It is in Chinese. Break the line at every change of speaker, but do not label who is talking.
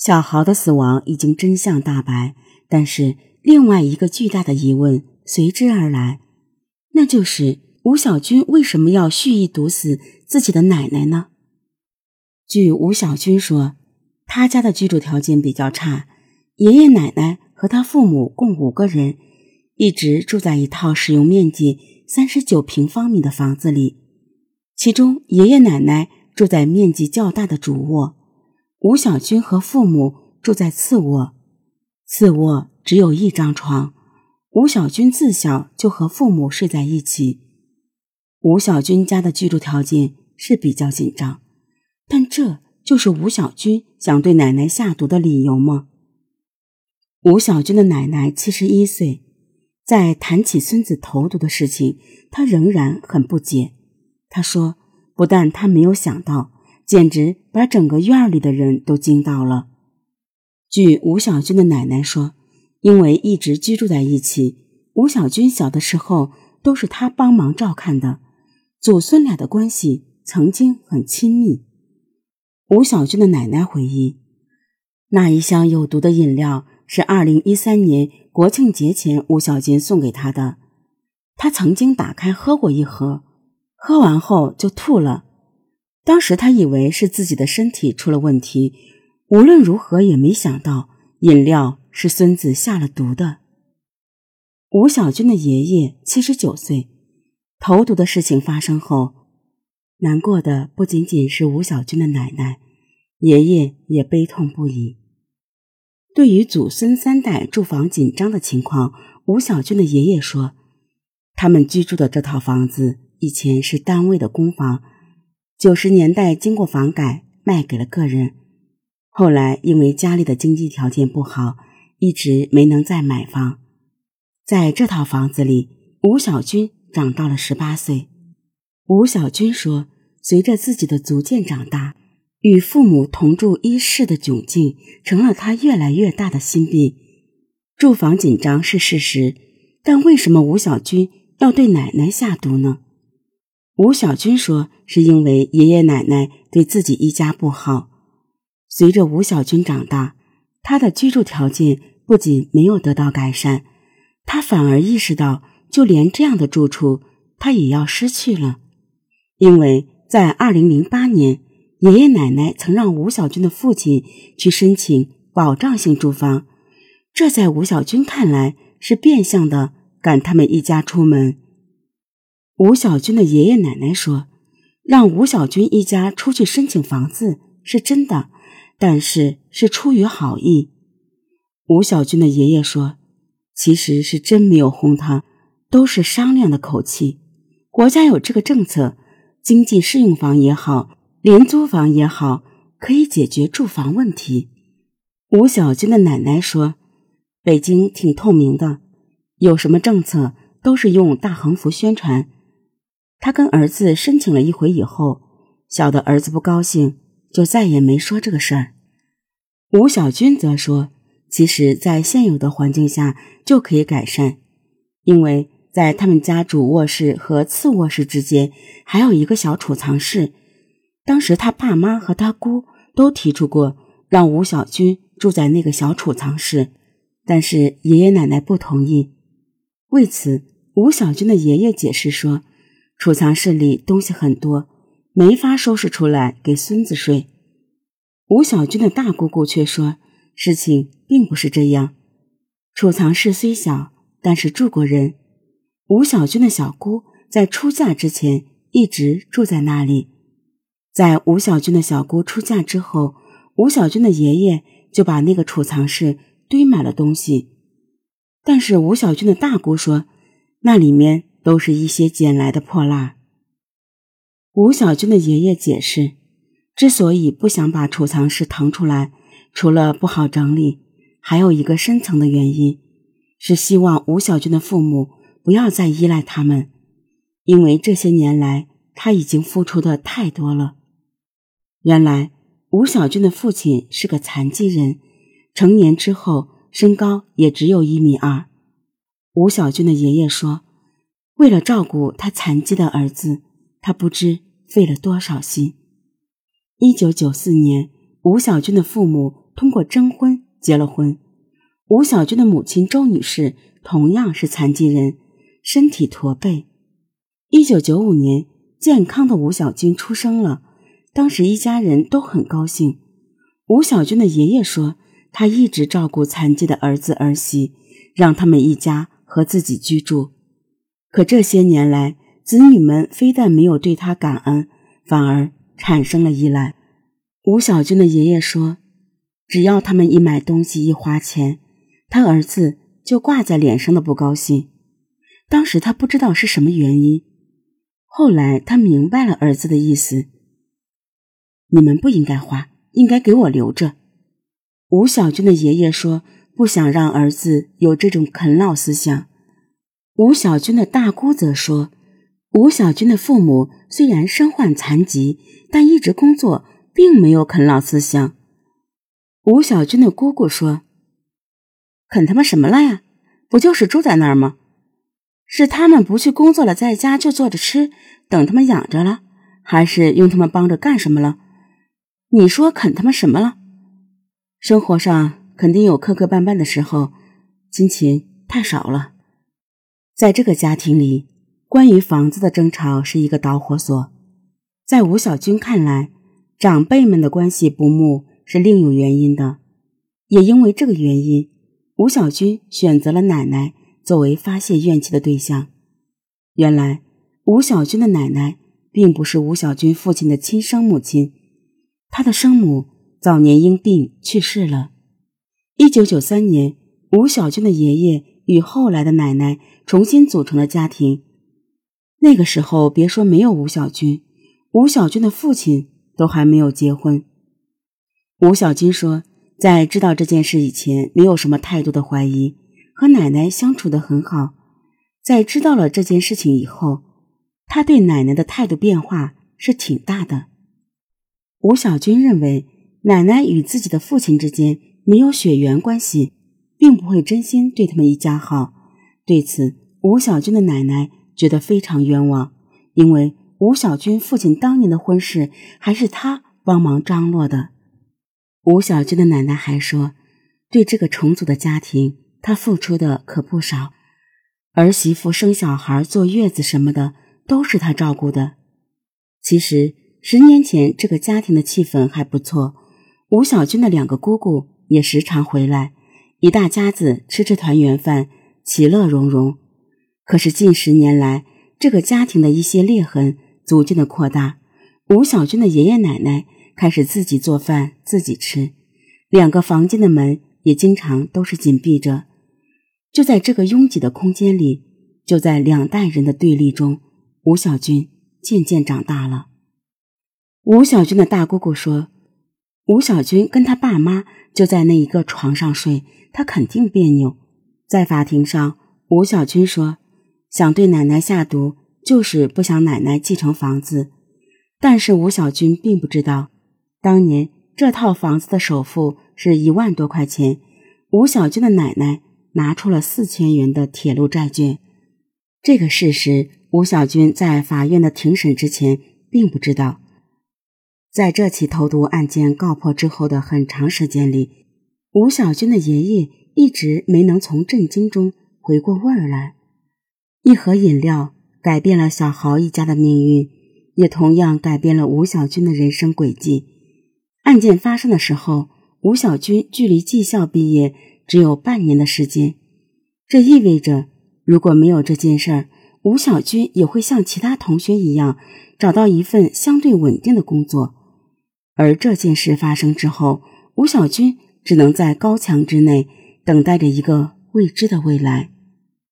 小豪的死亡已经真相大白，但是另外一个巨大的疑问随之而来，那就是吴小军为什么要蓄意毒死自己的奶奶呢？据吴小军说，他家的居住条件比较差，爷爷奶奶和他父母共五个人，一直住在一套使用面积三十九平方米的房子里，其中爷爷奶奶住在面积较大的主卧。吴小军和父母住在次卧，次卧只有一张床。吴小军自小就和父母睡在一起。吴小军家的居住条件是比较紧张，但这就是吴小军想对奶奶下毒的理由吗？吴小军的奶奶七十一岁，在谈起孙子投毒的事情，她仍然很不解。她说：“不但她没有想到。”简直把整个院里的人都惊到了。据吴小军的奶奶说，因为一直居住在一起，吴小军小的时候都是他帮忙照看的，祖孙俩的关系曾经很亲密。吴小军的奶奶回忆，那一箱有毒的饮料是二零一三年国庆节前吴小军送给他的，他曾经打开喝过一盒，喝完后就吐了。当时他以为是自己的身体出了问题，无论如何也没想到饮料是孙子下了毒的。吴小军的爷爷七十九岁，投毒的事情发生后，难过的不仅仅是吴小军的奶奶，爷爷也悲痛不已。对于祖孙三代住房紧张的情况，吴小军的爷爷说：“他们居住的这套房子以前是单位的公房。”九十年代经过房改，卖给了个人。后来因为家里的经济条件不好，一直没能再买房。在这套房子里，吴小军长到了十八岁。吴小军说：“随着自己的逐渐长大，与父母同住一室的窘境，成了他越来越大的心病。住房紧张是事实，但为什么吴小军要对奶奶下毒呢？”吴小军说：“是因为爷爷奶奶对自己一家不好。随着吴小军长大，他的居住条件不仅没有得到改善，他反而意识到，就连这样的住处，他也要失去了。因为在二零零八年，爷爷奶奶曾让吴小军的父亲去申请保障性住房，这在吴小军看来是变相的赶他们一家出门。”吴小军的爷爷奶奶说：“让吴小军一家出去申请房子是真的，但是是出于好意。”吴小军的爷爷说：“其实是真没有哄他，都是商量的口气。国家有这个政策，经济适用房也好，廉租房也好，可以解决住房问题。”吴小军的奶奶说：“北京挺透明的，有什么政策都是用大横幅宣传。”他跟儿子申请了一回以后，小的儿子不高兴，就再也没说这个事儿。吴小军则说，其实，在现有的环境下就可以改善，因为在他们家主卧室和次卧室之间还有一个小储藏室。当时他爸妈和他姑都提出过让吴小军住在那个小储藏室，但是爷爷奶奶不同意。为此，吴小军的爷爷解释说。储藏室里东西很多，没法收拾出来给孙子睡。吴小军的大姑姑却说，事情并不是这样。储藏室虽小，但是住过人。吴小军的小姑在出嫁之前一直住在那里。在吴小军的小姑出嫁之后，吴小军的爷爷就把那个储藏室堆满了东西。但是吴小军的大姑说，那里面。都是一些捡来的破烂。吴小军的爷爷解释，之所以不想把储藏室腾出来，除了不好整理，还有一个深层的原因，是希望吴小军的父母不要再依赖他们，因为这些年来他已经付出的太多了。原来吴小军的父亲是个残疾人，成年之后身高也只有一米二。吴小军的爷爷说。为了照顾他残疾的儿子，他不知费了多少心。一九九四年，吴小军的父母通过征婚结了婚。吴小军的母亲周女士同样是残疾人，身体驼背。一九九五年，健康的吴小军出生了，当时一家人都很高兴。吴小军的爷爷说，他一直照顾残疾的儿子儿媳，让他们一家和自己居住。可这些年来，子女们非但没有对他感恩，反而产生了依赖。吴小军的爷爷说：“只要他们一买东西一花钱，他儿子就挂在脸上的不高兴。当时他不知道是什么原因，后来他明白了儿子的意思：你们不应该花，应该给我留着。”吴小军的爷爷说：“不想让儿子有这种啃老思想。”吴小军的大姑则说：“吴小军的父母虽然身患残疾，但一直工作，并没有啃老思想。”吴小军的姑姑说：“啃他妈什么了呀？不就是住在那儿吗？是他们不去工作了，在家就坐着吃，等他们养着了，还是用他们帮着干什么了？你说啃他妈什么了？生活上肯定有磕磕绊绊的时候，金钱太少了。”在这个家庭里，关于房子的争吵是一个导火索。在吴小军看来，长辈们的关系不睦是另有原因的。也因为这个原因，吴小军选择了奶奶作为发泄怨气的对象。原来，吴小军的奶奶并不是吴小军父亲的亲生母亲，他的生母早年因病去世了。一九九三年，吴小军的爷爷。与后来的奶奶重新组成了家庭。那个时候，别说没有吴小军，吴小军的父亲都还没有结婚。吴小军说，在知道这件事以前，没有什么太多的怀疑，和奶奶相处的很好。在知道了这件事情以后，他对奶奶的态度变化是挺大的。吴小军认为，奶奶与自己的父亲之间没有血缘关系。并不会真心对他们一家好。对此，吴小军的奶奶觉得非常冤枉，因为吴小军父亲当年的婚事还是他帮忙张罗的。吴小军的奶奶还说，对这个重组的家庭，他付出的可不少，儿媳妇生小孩、坐月子什么的都是他照顾的。其实，十年前这个家庭的气氛还不错，吴小军的两个姑姑也时常回来。一大家子吃吃团圆饭，其乐融融。可是近十年来，这个家庭的一些裂痕逐渐的扩大。吴小军的爷爷奶奶开始自己做饭自己吃，两个房间的门也经常都是紧闭着。就在这个拥挤的空间里，就在两代人的对立中，吴小军渐渐长大了。吴小军的大姑姑说。吴小军跟他爸妈就在那一个床上睡，他肯定别扭。在法庭上，吴小军说想对奶奶下毒，就是不想奶奶继承房子。但是吴小军并不知道，当年这套房子的首付是一万多块钱，吴小军的奶奶拿出了四千元的铁路债券。这个事实，吴小军在法院的庭审之前并不知道。在这起投毒案件告破之后的很长时间里，吴小军的爷爷一直没能从震惊中回过味儿来。一盒饮料改变了小豪一家的命运，也同样改变了吴小军的人生轨迹。案件发生的时候，吴小军距离技校毕业只有半年的时间，这意味着如果没有这件事儿，吴小军也会像其他同学一样找到一份相对稳定的工作。而这件事发生之后，吴小军只能在高墙之内等待着一个未知的未来。